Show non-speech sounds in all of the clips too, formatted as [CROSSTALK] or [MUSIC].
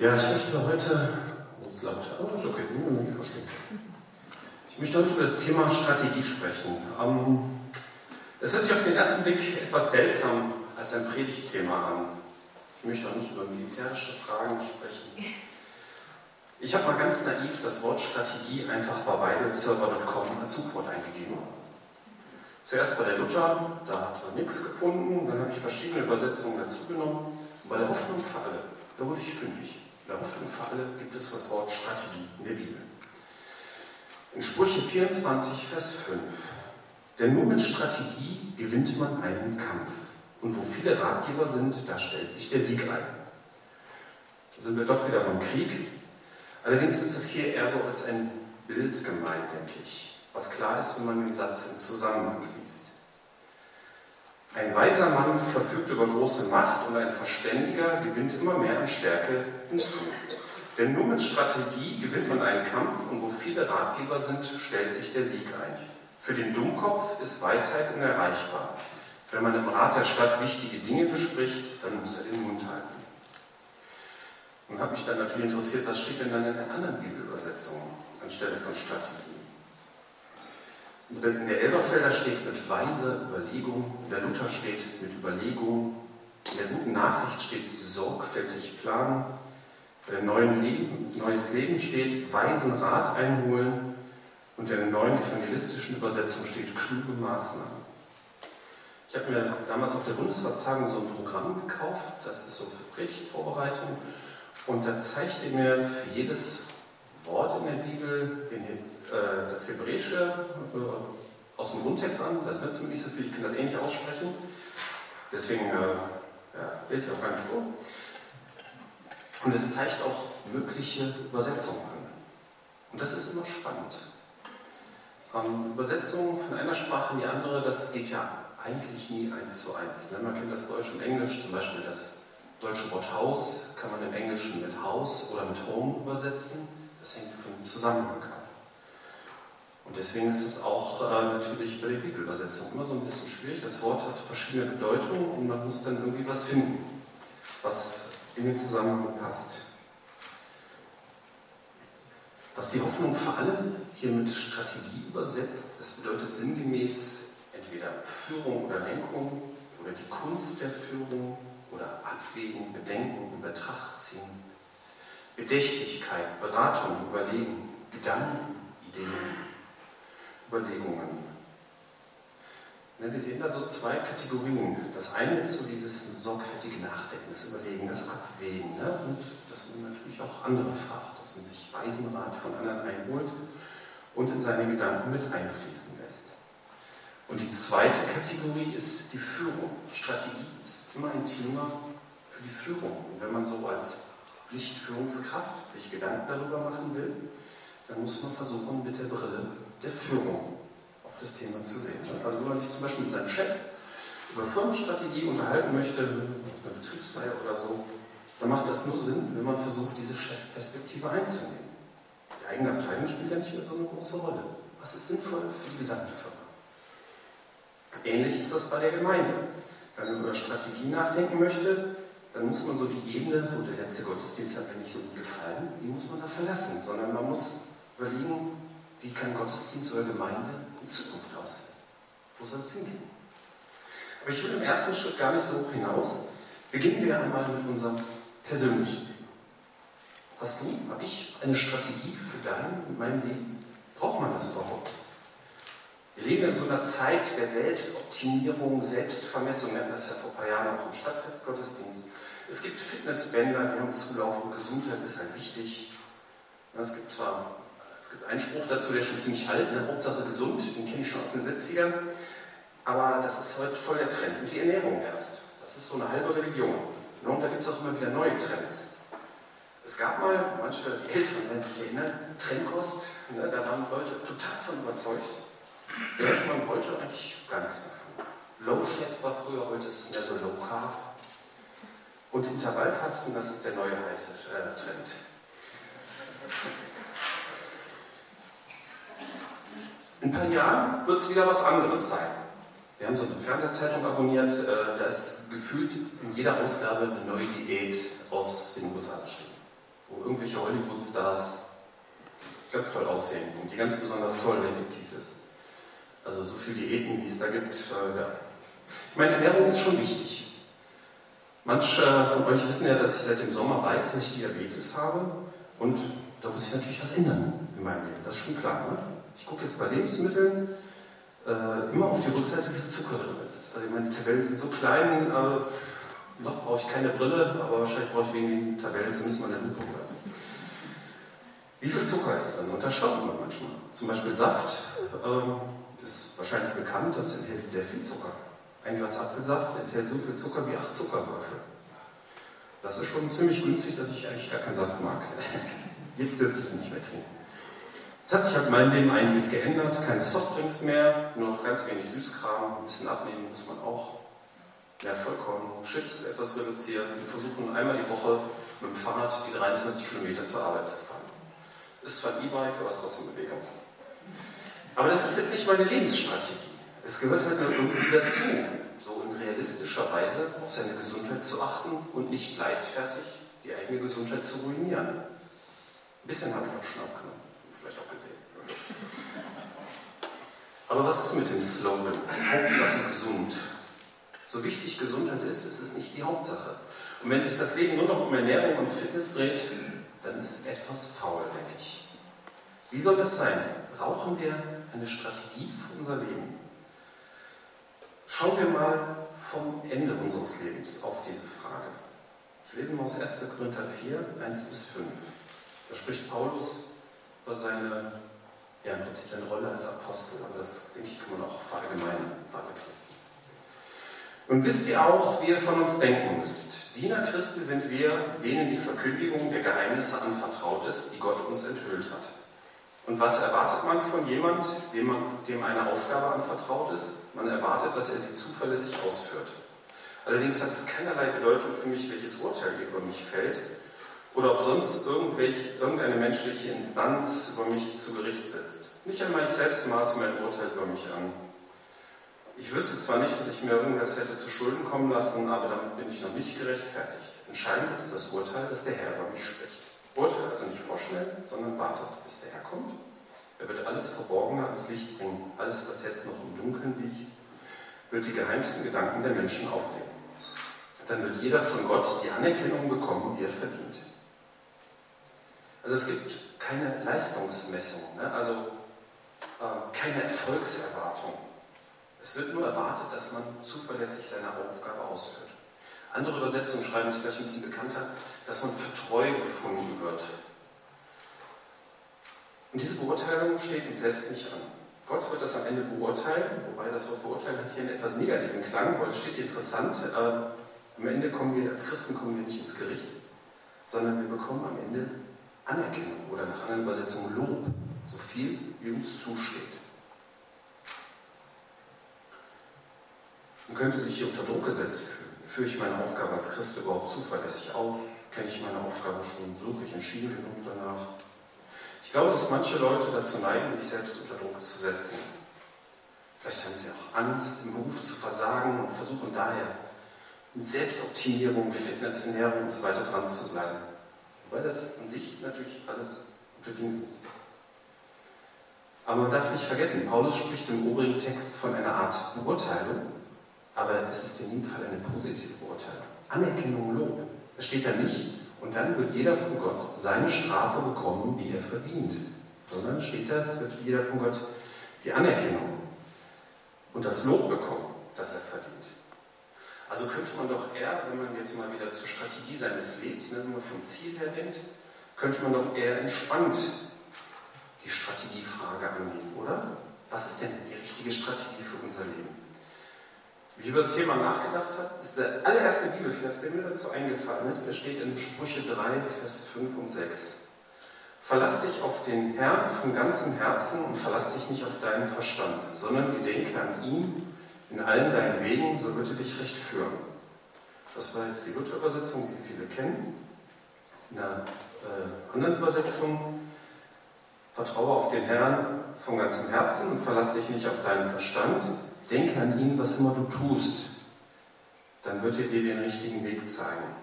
Ja, ich möchte heute. Es laut. Oh, ist okay, ich verstehe. Ich möchte heute über das Thema Strategie sprechen. Ähm, es hört sich auf den ersten Blick etwas seltsam als ein Predigtthema an. Ich möchte auch nicht über militärische Fragen sprechen. Ich habe mal ganz naiv das Wort Strategie einfach bei bibleserver.com als Suchwort eingegeben. Zuerst bei der Luther, da hat man nichts gefunden, dann habe ich verschiedene Übersetzungen dazu genommen. Und bei der Hoffnung für alle, da wurde ich fündig. Hoffnung für alle gibt es das Wort Strategie in der Bibel. In Sprüche 24, Vers 5. Denn nur mit Strategie gewinnt man einen Kampf. Und wo viele Ratgeber sind, da stellt sich der Sieg ein. Da sind wir doch wieder beim Krieg. Allerdings ist es hier eher so als ein Bild gemeint, denke ich. Was klar ist, wenn man den Satz im Zusammenhang liest. Ein weiser Mann verfügt über große Macht und ein Verständiger gewinnt immer mehr an Stärke hinzu. Denn nur mit Strategie gewinnt man einen Kampf und wo viele Ratgeber sind, stellt sich der Sieg ein. Für den Dummkopf ist Weisheit unerreichbar. Wenn man im Rat der Stadt wichtige Dinge bespricht, dann muss er den Mund halten. Und habe mich dann natürlich interessiert, was steht denn dann in der anderen Bibelübersetzung anstelle von Strategie? In der Elberfelder steht mit weiser Überlegung, in der Luther steht mit Überlegung, in der guten Nachricht steht sorgfältig planen, in der neuen Leben, neues Leben steht weisen Rat einholen und in der neuen evangelistischen Übersetzung steht kluge Maßnahmen. Ich habe mir damals auf der Bundesratstagung so ein Programm gekauft, das ist so für Predigtvorbereitung. Und da zeigte mir für jedes Wort in der Bibel den, äh, das Hebräische äh, aus dem Grundtext an. Das nützt mir nicht so viel, ich kann das eh nicht aussprechen. Deswegen äh, ja, lese ich auch gar nicht vor. Und es zeigt auch mögliche Übersetzungen an. Und das ist immer spannend. Ähm, Übersetzungen von einer Sprache in die andere, das geht ja eigentlich nie eins zu eins. Ne? Man kennt das Deutsch und Englisch, zum Beispiel das deutsche Wort Haus kann man im Englischen mit Haus oder mit Home übersetzen. Das hängt vom Zusammenhang ab. Und deswegen ist es auch äh, natürlich bei der Bibelübersetzung immer so ein bisschen schwierig. Das Wort hat verschiedene Bedeutungen und man muss dann irgendwie was finden, was in den Zusammenhang passt. Was die Hoffnung für alle hier mit Strategie übersetzt, das bedeutet sinngemäß entweder Führung oder Lenkung oder die Kunst der Führung oder Abwägen, Bedenken, in Betracht ziehen, Bedächtigkeit, Beratung, Überlegen, Gedanken, Ideen, Überlegungen. Wir sehen da so zwei Kategorien. Das eine ist so dieses sorgfältige Nachdenken, das Überlegen, das Abwägen. Ne? Und dass man natürlich auch andere fragt, dass man sich weisen Rat von anderen einholt und in seine Gedanken mit einfließen lässt. Und die zweite Kategorie ist die Führung. Strategie ist immer ein Thema für die Führung. Und wenn man so als Lichtführungskraft sich Gedanken darüber machen will, dann muss man versuchen, mit der Brille der Führung auf das Thema zu sehen. Also wenn man sich zum Beispiel mit seinem Chef über Firmenstrategie unterhalten möchte, auf einer Betriebsfeier oder so, dann macht das nur Sinn, wenn man versucht, diese Chefperspektive einzunehmen. Die eigene Abteilung spielt ja nicht mehr so eine große Rolle. Was ist sinnvoll für die gesamte Firma? Ähnlich ist das bei der Gemeinde. Wenn man über Strategie nachdenken möchte, dann muss man so die Ebene, so der letzte Gottesdienst hat mir nicht so gut gefallen, die muss man da verlassen, sondern man muss überlegen, wie kann Gottesdienst oder Gemeinde in Zukunft aussehen? Wo soll es hingehen? Aber ich will im ersten Schritt gar nicht so hoch hinaus. Beginnen wir einmal mit unserem persönlichen Leben. Hast du, habe ich eine Strategie für dein und mein Leben? Braucht man das überhaupt? Wir leben in so einer Zeit der Selbstoptimierung, Selbstvermessung, wir hatten das ja vor ein paar Jahren auch im Stadtfestgottesdienst. Es gibt Fitnessbänder, die haben Zulauf und Gesundheit ist halt wichtig. Es gibt zwar es gibt einen Spruch dazu, der schon ziemlich alt, ne? Hauptsache gesund, den kenne ich schon aus den 70ern, aber das ist heute voll der Trend. Und die Ernährung erst. Das ist so eine halbe Religion. Und da gibt es auch immer wieder neue Trends. Es gab mal, manche die Älteren werden sich erinnern, Trennkost, ne? da waren Leute total von überzeugt. Da hört man heute eigentlich gar nichts mehr von. Low Fat war früher, heute ist es mehr so Low Carb. Und Intervallfasten, das ist der neue heiße äh, Trend. In ein paar Jahren wird es wieder was anderes sein. Wir haben so eine Fernsehzeitung abonniert, äh, da ist gefühlt in jeder Ausgabe eine neue Diät aus den USA geschrieben. wo irgendwelche Hollywood-Stars ganz toll aussehen und die ganz besonders toll und effektiv ist. Also so viele Diäten, wie es da gibt. Äh, ja. Ich meine, Ernährung ist schon wichtig. Manche von euch wissen ja, dass ich seit dem Sommer weiß, dass ich Diabetes habe und da muss ich natürlich was ändern in meinem Leben. Das ist schon klar. Ne? Ich gucke jetzt bei Lebensmitteln äh, immer auf die Rückseite, wie viel Zucker drin ist. Also meine Tabellen sind so klein, äh, noch brauche ich keine Brille, aber wahrscheinlich brauche ich wegen den Tabellen zumindest mal eine Lupe oder so. Wie viel Zucker ist drin? Und da staunt man manchmal. Zum Beispiel Saft, äh, ist wahrscheinlich bekannt, das enthält sehr viel Zucker. Ein Glas Apfelsaft enthält so viel Zucker wie acht Zuckerwürfel. Das ist schon ziemlich günstig, dass ich eigentlich gar keinen Saft mag. [LAUGHS] Jetzt dürfte ich ihn nicht mehr trinken. Es hat sich halt in meinem Leben einiges geändert. Keine Softdrinks mehr, nur noch ganz wenig Süßkram. Ein bisschen abnehmen muss man auch. Mehr Vollkorn, Chips etwas reduzieren. Wir versuchen einmal die Woche mit dem Fahrrad die 23 Kilometer zur Arbeit zu fahren. Ist zwar ein E-Bike, aber ist trotzdem Bewegung. Aber das ist jetzt nicht meine Lebensstrategie. Es gehört halt nur irgendwie dazu, so in realistischer Weise auf seine Gesundheit zu achten und nicht leichtfertig die eigene Gesundheit zu ruinieren. Ein bisschen habe ich auch schon abgenommen, vielleicht auch gesehen. Aber was ist mit dem Slogan? Hauptsache gesund. So wichtig Gesundheit ist, ist es nicht die Hauptsache. Und wenn sich das Leben nur noch um Ernährung und Fitness dreht, dann ist etwas faul, denke ich. Wie soll das sein? Brauchen wir eine Strategie für unser Leben? Schauen wir mal vom Ende unseres Lebens auf diese Frage. Ich lese mal aus 1. Korinther 4, 1 bis 5. Da spricht Paulus über seine, ja im Prinzip seine Rolle als Apostel, aber das, denke ich, kann man auch verallgemeinern für alle Christen. Und wisst ihr auch, wie ihr von uns denken müsst. Diener Christi sind wir, denen die Verkündigung der Geheimnisse anvertraut ist, die Gott uns enthüllt hat. Und was erwartet man von jemand, dem, eine Aufgabe anvertraut ist? Man erwartet, dass er sie zuverlässig ausführt. Allerdings hat es keinerlei Bedeutung für mich, welches Urteil über mich fällt oder ob sonst irgendeine menschliche Instanz über mich zu Gericht setzt. Nicht einmal ich selbst maße mein Urteil über mich an. Ich wüsste zwar nicht, dass ich mir irgendwas hätte zu Schulden kommen lassen, aber damit bin ich noch nicht gerechtfertigt. Entscheidend ist das Urteil, das der Herr über mich spricht. Urteil also nicht vorschnell, sondern wartet, bis der Herr kommt. Er wird alles Verborgene ans Licht bringen. Alles, was jetzt noch im Dunkeln liegt, wird die geheimsten Gedanken der Menschen aufdecken. Dann wird jeder von Gott die Anerkennung bekommen, die er verdient. Also es gibt keine Leistungsmessung, ne? also äh, keine Erfolgserwartung. Es wird nur erwartet, dass man zuverlässig seine Aufgabe ausführt. Andere Übersetzungen schreiben es vielleicht ein bisschen bekannter, dass man für treu gefunden wird. Und diese Beurteilung steht uns selbst nicht an. Gott wird das am Ende beurteilen, wobei das Wort beurteilen hat hier einen etwas negativen Klang, weil es steht hier interessant, äh, am Ende kommen wir, als Christen kommen wir nicht ins Gericht, sondern wir bekommen am Ende Anerkennung oder nach anderen Übersetzungen Lob, so viel wie uns zusteht. Man könnte sich hier unter Druck gesetzt fühlen. Führe ich meine Aufgabe als Christ überhaupt zuverlässig aus? Kenne ich meine Aufgabe schon? Suche ich entschieden genug danach? Ich glaube, dass manche Leute dazu neigen, sich selbst unter Druck zu setzen. Vielleicht haben sie auch Angst, im Beruf zu versagen und versuchen daher mit Selbstoptimierung, Fitness, Ernährung und so weiter dran zu bleiben. Wobei das an sich natürlich alles gute Dinge sind. Aber man darf nicht vergessen, Paulus spricht im oberen Text von einer Art Beurteilung, aber es ist in jedem Fall eine positive Beurteilung. Anerkennung, Lob. Es steht da nicht, und dann wird jeder von Gott seine Strafe bekommen, die er verdient. Sondern steht da, es wird jeder von Gott die Anerkennung und das Lob bekommen, das er verdient. Also könnte man doch eher, wenn man jetzt mal wieder zur Strategie seines Lebens, ne, wenn man vom Ziel her denkt, könnte man doch eher entspannt die Strategiefrage angehen, oder? Was ist denn die richtige Strategie für unser Leben? Wie ich über das Thema nachgedacht habe, ist der allererste Bibelvers, der mir dazu eingefallen ist, der steht in Sprüche 3, Vers 5 und 6. Verlass dich auf den Herrn von ganzem Herzen und verlass dich nicht auf deinen Verstand, sondern gedenke an ihn in allen deinen Wegen, so wird er dich recht führen. Das war jetzt die Luther-Übersetzung, die viele kennen. In einer äh, anderen Übersetzung, vertraue auf den Herrn von ganzem Herzen und verlass dich nicht auf deinen Verstand, Denke an ihn, was immer du tust, dann wird er dir den richtigen Weg zeigen.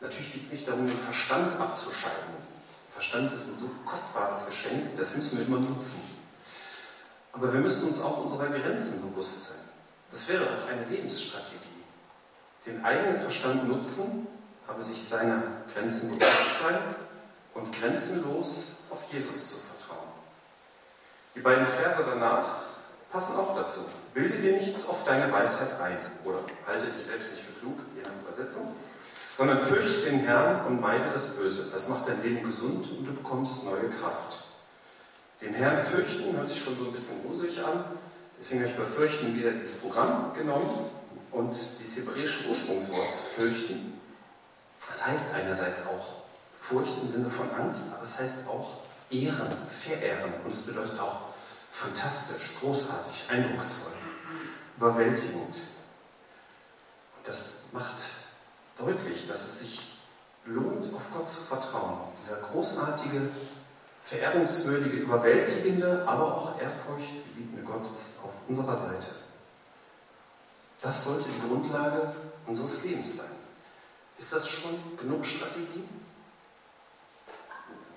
Natürlich geht es nicht darum, den Verstand abzuschalten. Verstand ist ein so kostbares Geschenk, das müssen wir immer nutzen. Aber wir müssen uns auch unserer Grenzen bewusst sein. Das wäre doch eine Lebensstrategie. Den eigenen Verstand nutzen, aber sich seiner Grenzen bewusst sein und grenzenlos auf Jesus zu vertrauen. Die beiden Verse danach passen auch dazu. Bilde dir nichts auf deine Weisheit ein oder halte dich selbst nicht für klug, je nach Übersetzung, sondern fürchte den Herrn und meide das Böse. Das macht dein Leben gesund und du bekommst neue Kraft. Den Herrn fürchten hört sich schon so ein bisschen gruselig an. Deswegen habe ich bei Fürchten wieder dieses Programm genommen und dieses hebräische Ursprungswort fürchten. Das heißt einerseits auch Furcht im Sinne von Angst, aber es heißt auch ehren, verehren. Und es bedeutet auch fantastisch, großartig, eindrucksvoll, überwältigend. Und das macht deutlich, dass es sich lohnt, auf Gott zu vertrauen. Dieser großartige, verehrungswürdige, überwältigende, aber auch ehrfurchtgebietende Gott ist auf unserer Seite. Das sollte die Grundlage unseres Lebens sein. Ist das schon genug Strategie?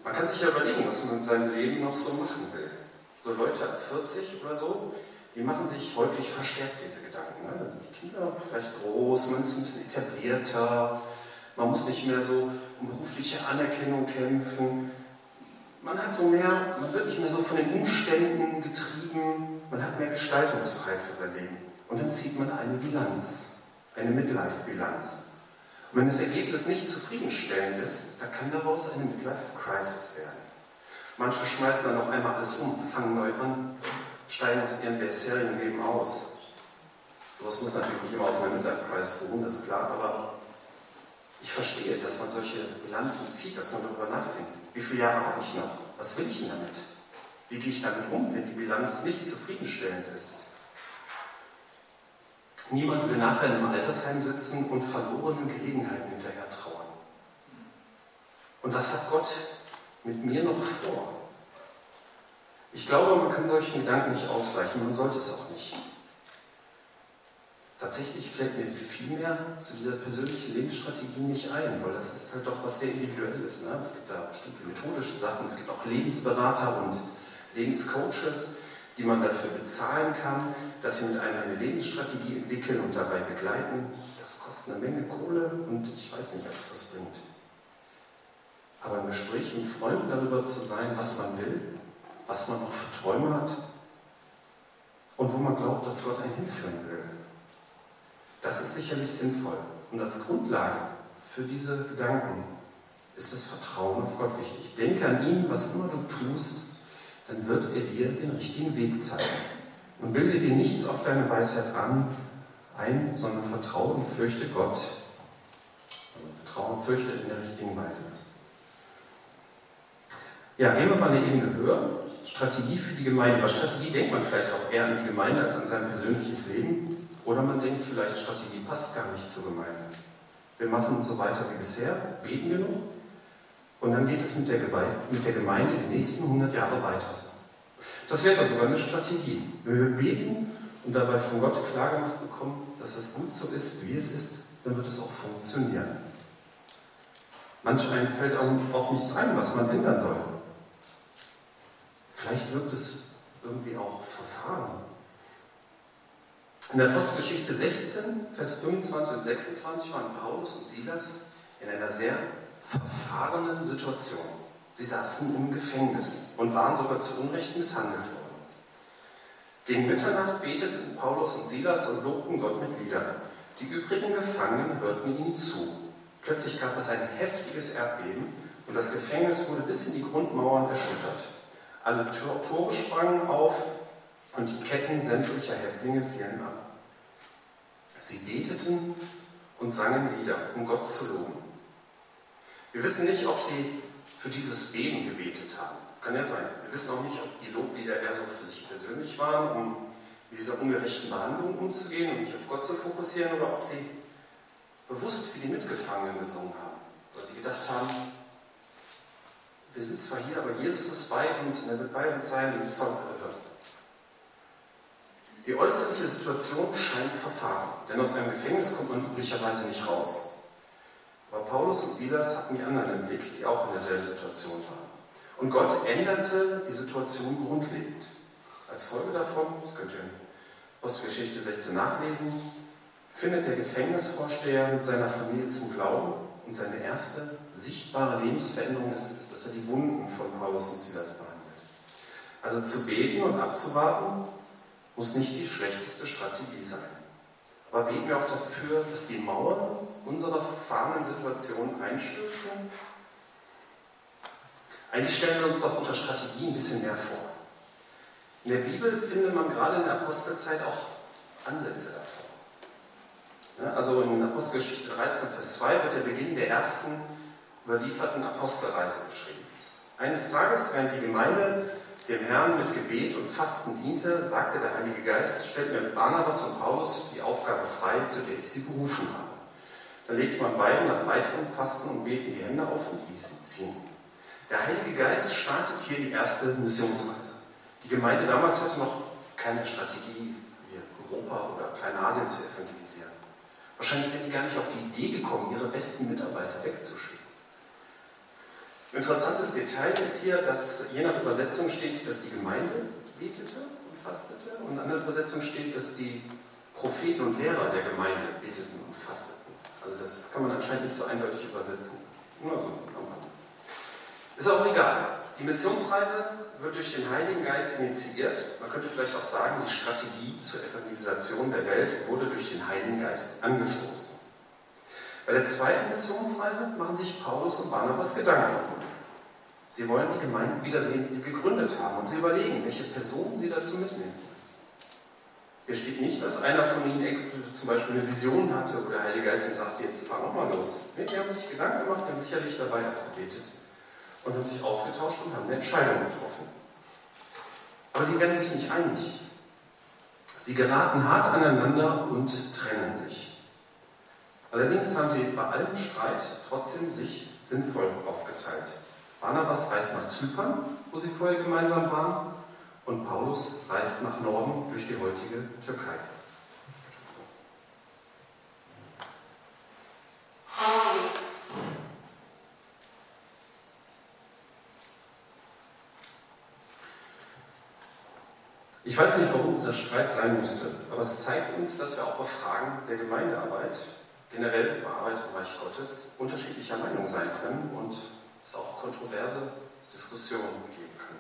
Man kann sich ja überlegen, was man in seinem Leben noch so machen will. So Leute ab 40 oder so, die machen sich häufig verstärkt diese Gedanken. Ne? Sind die Kinder vielleicht groß, man ist ein bisschen etablierter, man muss nicht mehr so um berufliche Anerkennung kämpfen. Man hat so mehr, man wird nicht mehr so von den Umständen getrieben, man hat mehr Gestaltungsfreiheit für sein Leben. Und dann zieht man eine Bilanz, eine Midlife-Bilanz. Und wenn das Ergebnis nicht zufriedenstellend ist, dann kann daraus eine Midlife-Crisis werden. Manche schmeißen dann noch einmal alles um, fangen neu an, steigen aus ihrem bisherigen Leben aus. Sowas muss natürlich nicht immer auf einer Midlife-Crisis beruhen, das ist klar, aber ich verstehe, dass man solche Bilanzen zieht, dass man darüber nachdenkt. Wie viele Jahre habe ich noch? Was will ich denn damit? Wie gehe ich damit um, wenn die Bilanz nicht zufriedenstellend ist? Niemand will nachher in einem Altersheim sitzen und verlorenen Gelegenheiten hinterher trauern. Und was hat Gott mit mir noch vor? Ich glaube, man kann solchen Gedanken nicht ausweichen, man sollte es auch nicht. Tatsächlich fällt mir viel mehr zu dieser persönlichen Lebensstrategie nicht ein, weil das ist halt doch was sehr Individuelles. Ne? Es gibt da bestimmte methodische Sachen, es gibt auch Lebensberater und Lebenscoaches, die man dafür bezahlen kann, dass sie mit einem eine Lebensstrategie entwickeln und dabei begleiten. Das kostet eine Menge Kohle und ich weiß nicht, ob es was bringt. Aber im Gespräch mit Freunden darüber zu sein, was man will, was man auch für Träume hat und wo man glaubt, dass Gott einen hinführen will. Das ist sicherlich sinnvoll. Und als Grundlage für diese Gedanken ist das Vertrauen auf Gott wichtig. Denke an ihn, was immer du tust, dann wird er dir den richtigen Weg zeigen. Und bilde dir nichts auf deine Weisheit an, ein, sondern vertraue und fürchte Gott. Also vertraue fürchte in der richtigen Weise. Ja, gehen wir mal eine Ebene höher. Strategie für die Gemeinde. Bei Strategie denkt man vielleicht auch eher an die Gemeinde als an sein persönliches Leben. Oder man denkt vielleicht, Strategie passt gar nicht zur Gemeinde. Wir machen so weiter wie bisher, beten genug und dann geht es mit der, mit der Gemeinde die nächsten 100 Jahre weiter. Das wäre sogar eine Strategie. Wenn wir beten und dabei von Gott klargemacht bekommen, dass es gut so ist, wie es ist, dann wird es auch funktionieren. Manch einem fällt auch nichts ein, was man ändern soll. Vielleicht wirkt es irgendwie auch verfahren. In der Postgeschichte 16, Vers 25 und 26 waren Paulus und Silas in einer sehr verfahrenen Situation. Sie saßen im Gefängnis und waren sogar zu Unrecht misshandelt worden. Gegen Mitternacht beteten Paulus und Silas und lobten Gott mit Liedern. Die übrigen Gefangenen hörten ihnen zu. Plötzlich gab es ein heftiges Erdbeben und das Gefängnis wurde bis in die Grundmauern erschüttert. Alle Tore sprangen auf und die Ketten sämtlicher Häftlinge fielen ab. Sie beteten und sangen Lieder, um Gott zu loben. Wir wissen nicht, ob sie für dieses Beben gebetet haben. Kann ja sein. Wir wissen auch nicht, ob die Loblieder eher so für sich persönlich waren, um mit dieser ungerechten Behandlung umzugehen und sich auf Gott zu fokussieren, oder ob sie bewusst für die Mitgefangenen gesungen haben. Weil sie gedacht haben, wir sind zwar hier, aber Jesus ist bei uns und er wird bei uns sein sollen alle hören. Die äußerliche Situation scheint verfahren, denn aus einem Gefängnis kommt man üblicherweise nicht raus. Aber Paulus und Silas hatten die anderen im Blick, die auch in derselben Situation waren. Und Gott änderte die Situation grundlegend. Als Folge davon, das könnt ihr in Postgeschichte 16 nachlesen, findet der Gefängnisvorsteher mit seiner Familie zum Glauben und seine erste sichtbare Lebensveränderung ist, ist, dass er die Wunden von Paulus und Silas behandelt. Also zu beten und abzuwarten muss nicht die schlechteste Strategie sein. Aber beten wir auch dafür, dass die Mauern unserer verfahrenen Situation einstürzen? Eigentlich stellen wir uns doch unter Strategie ein bisschen mehr vor. In der Bibel findet man gerade in der Apostelzeit auch Ansätze davon. Also in Apostelgeschichte 13, Vers 2 wird der Beginn der ersten überlieferten Apostelreise beschrieben. Eines Tages, während die Gemeinde dem Herrn mit Gebet und Fasten diente, sagte der Heilige Geist, stellt mir Barnabas und Paulus die Aufgabe frei, zu der ich sie berufen habe. Da legte man beiden nach weiterem Fasten und Beten die Hände auf und ließ sie ziehen. Der Heilige Geist startet hier die erste Missionsreise. Die Gemeinde damals hatte noch keine Strategie, wie Europa oder Kleinasien zu evangelisieren. Wahrscheinlich wären die gar nicht auf die Idee gekommen, ihre besten Mitarbeiter wegzuschicken. Interessantes Detail ist hier, dass je nach Übersetzung steht, dass die Gemeinde betete und fastete und in anderen Übersetzungen steht, dass die Propheten und Lehrer der Gemeinde beteten und fasteten. Also das kann man anscheinend nicht so eindeutig übersetzen. Nur so Ist auch egal. Die Missionsreise wird durch den Heiligen Geist initiiert. Man könnte vielleicht auch sagen, die Strategie zur Evangelisation der Welt wurde durch den Heiligen Geist angestoßen. Bei der zweiten Missionsreise machen sich Paulus und Barnabas Gedanken. Sie wollen die Gemeinden wiedersehen, die sie gegründet haben und sie überlegen, welche Personen sie dazu mitnehmen. Hier steht nicht, dass einer von ihnen zum Beispiel eine Vision hatte oder der Heilige Geist ihm sagte, jetzt fahr nochmal los. Nee, die haben sich Gedanken gemacht, die haben sicherlich dabei auch gebetet und haben sich ausgetauscht und haben eine Entscheidung getroffen. Aber sie werden sich nicht einig. Sie geraten hart aneinander und trennen sich. Allerdings haben sie bei allem Streit trotzdem sich sinnvoll aufgeteilt. Barnabas reist nach Zypern, wo sie vorher gemeinsam waren, und Paulus reist nach Norden durch die heutige Türkei. Ich weiß nicht, warum dieser Streit sein musste, aber es zeigt uns, dass wir auch bei Fragen der Gemeindearbeit, generell bei Arbeit im Reich Gottes, unterschiedlicher Meinung sein können und es auch kontroverse Diskussionen geben kann.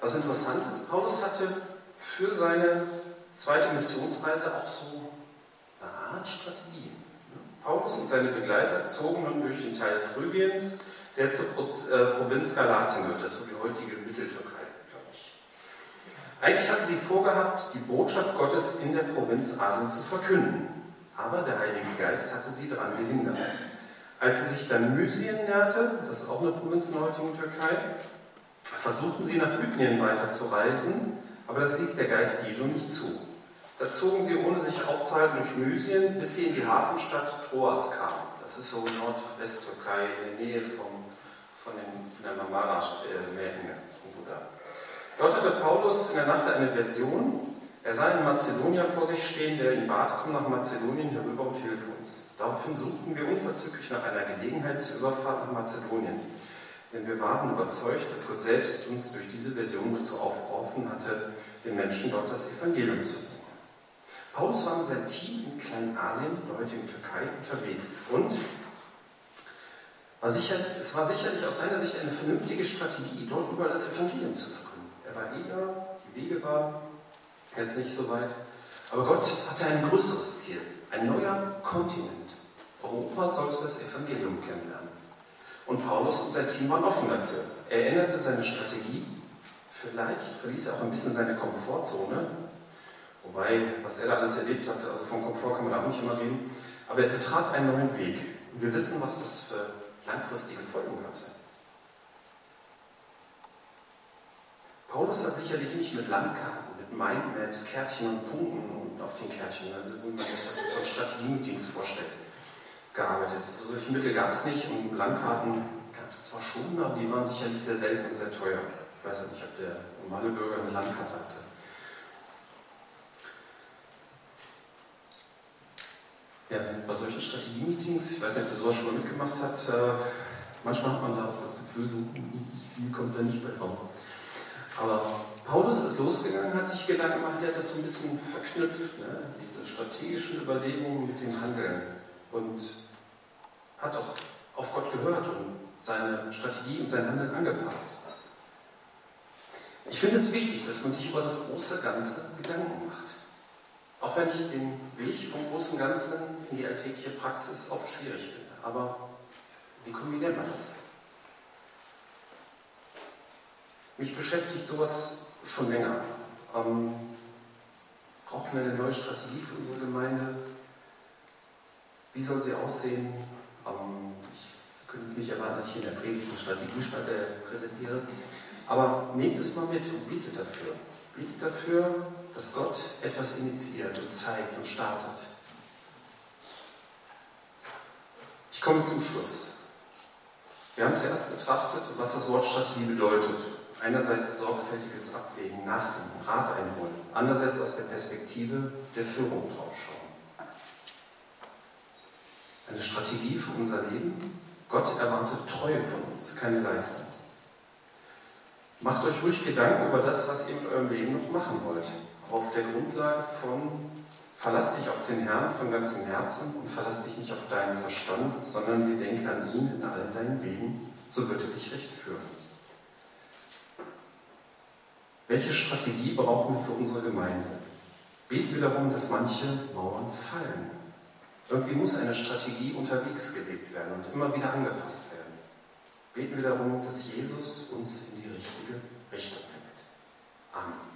Was interessant ist, Paulus hatte für seine zweite Missionsreise auch so eine Art Strategie. Paulus und seine Begleiter zogen nun durch den Teil Phrygiens, der zur äh, Provinz Galatien gehört, das ist so die heutige Mitteltürkei. Eigentlich hatten sie vorgehabt, die Botschaft Gottes in der Provinz Asien zu verkünden. Aber der Heilige Geist hatte sie daran gehindert. Als sie sich dann Mysien näherte, das ist auch eine Provinz in der heutigen Türkei, versuchten sie nach Bithynien weiterzureisen, aber das ließ der Geist Jesu nicht zu. Da zogen sie, ohne sich aufzuhalten, durch Mysien, bis sie in die Hafenstadt Troas kamen. Das ist so Nordwesttürkei, in der Nähe vom, von, den, von der Marmara-Meerenge. Dort hatte Paulus in der Nacht eine Version, er sah einen Mazedonier vor sich stehen, der ihn bat, komm nach Mazedonien herüber und hilf uns. Daraufhin suchten wir unverzüglich nach einer Gelegenheit zur Überfahrt nach Mazedonien. Denn wir waren überzeugt, dass Gott selbst uns durch diese Version dazu aufgerufen hatte, den Menschen dort das Evangelium zu bringen. Paulus war mit seinem Team in Kleinasien, der heutigen Türkei, unterwegs und war sicher, es war sicherlich aus seiner Sicht eine vernünftige Strategie, dort überall das Evangelium zu verkünden. Er war eh da, die Wege waren jetzt nicht so weit. Aber Gott hatte ein größeres Ziel, ein neuer Kontinent. Europa sollte das Evangelium kennenlernen. Und Paulus und sein Team waren offen dafür. Er änderte seine Strategie. Vielleicht verließ er auch ein bisschen seine Komfortzone. Wobei, was er da alles erlebt hat, also vom Komfort kann man auch nicht immer reden. Aber er betrat einen neuen Weg. Und wir wissen, was das für langfristige Folgen hatte. Paulus hat sicherlich nicht mit Landkarten Mindmaps, Kärtchen und Punkten auf den Kärtchen, also wie man sich das von Strategie-Meetings vorstellt, gearbeitet. So solche Mittel gab es nicht und Landkarten gab es zwar schon, aber die waren sicherlich sehr selten und sehr teuer. Ich weiß ja nicht, ob der normale Bürger eine Landkarte hatte. Ja, bei solchen Strategie-Meetings, ich weiß nicht, ob ihr sowas schon mal mitgemacht habt, äh, manchmal hat man da auch das Gefühl, so viel kommt da nicht bei raus. Aber Paulus ist losgegangen, hat sich Gedanken gemacht, der hat das so ein bisschen verknüpft, ne? diese strategischen Überlegungen mit dem Handeln und hat auch auf Gott gehört und seine Strategie und sein Handeln angepasst. Ich finde es wichtig, dass man sich über das große Ganze Gedanken macht. Auch wenn ich den Weg vom großen Ganzen in die alltägliche Praxis oft schwierig finde. Aber wie kombiniert man das? Mich beschäftigt sowas schon länger. Ähm, brauchen wir eine neue Strategie für unsere Gemeinde? Wie soll sie aussehen? Ähm, ich könnte jetzt nicht erwarten, dass ich in der Predigt eine Strategie präsentiere. Aber nehmt es mal mit und bietet dafür. Bietet dafür, dass Gott etwas initiiert und zeigt und startet. Ich komme zum Schluss. Wir haben zuerst betrachtet, was das Wort Strategie bedeutet. Einerseits sorgfältiges Abwägen, nachdenken, Rat einholen. Andererseits aus der Perspektive der Führung draufschauen. Eine Strategie für unser Leben. Gott erwartet Treue von uns, keine Leistung. Macht euch ruhig Gedanken über das, was ihr mit eurem Leben noch machen wollt. Auf der Grundlage von Verlass dich auf den Herrn von ganzem Herzen und verlass dich nicht auf deinen Verstand, sondern gedenke an ihn in allen deinen Wegen, so wird er dich recht führen. Welche Strategie brauchen wir für unsere Gemeinde? Beten wir darum, dass manche Mauern fallen. Irgendwie muss eine Strategie unterwegs gelebt werden und immer wieder angepasst werden. Beten wir darum, dass Jesus uns in die richtige Richtung bringt. Amen.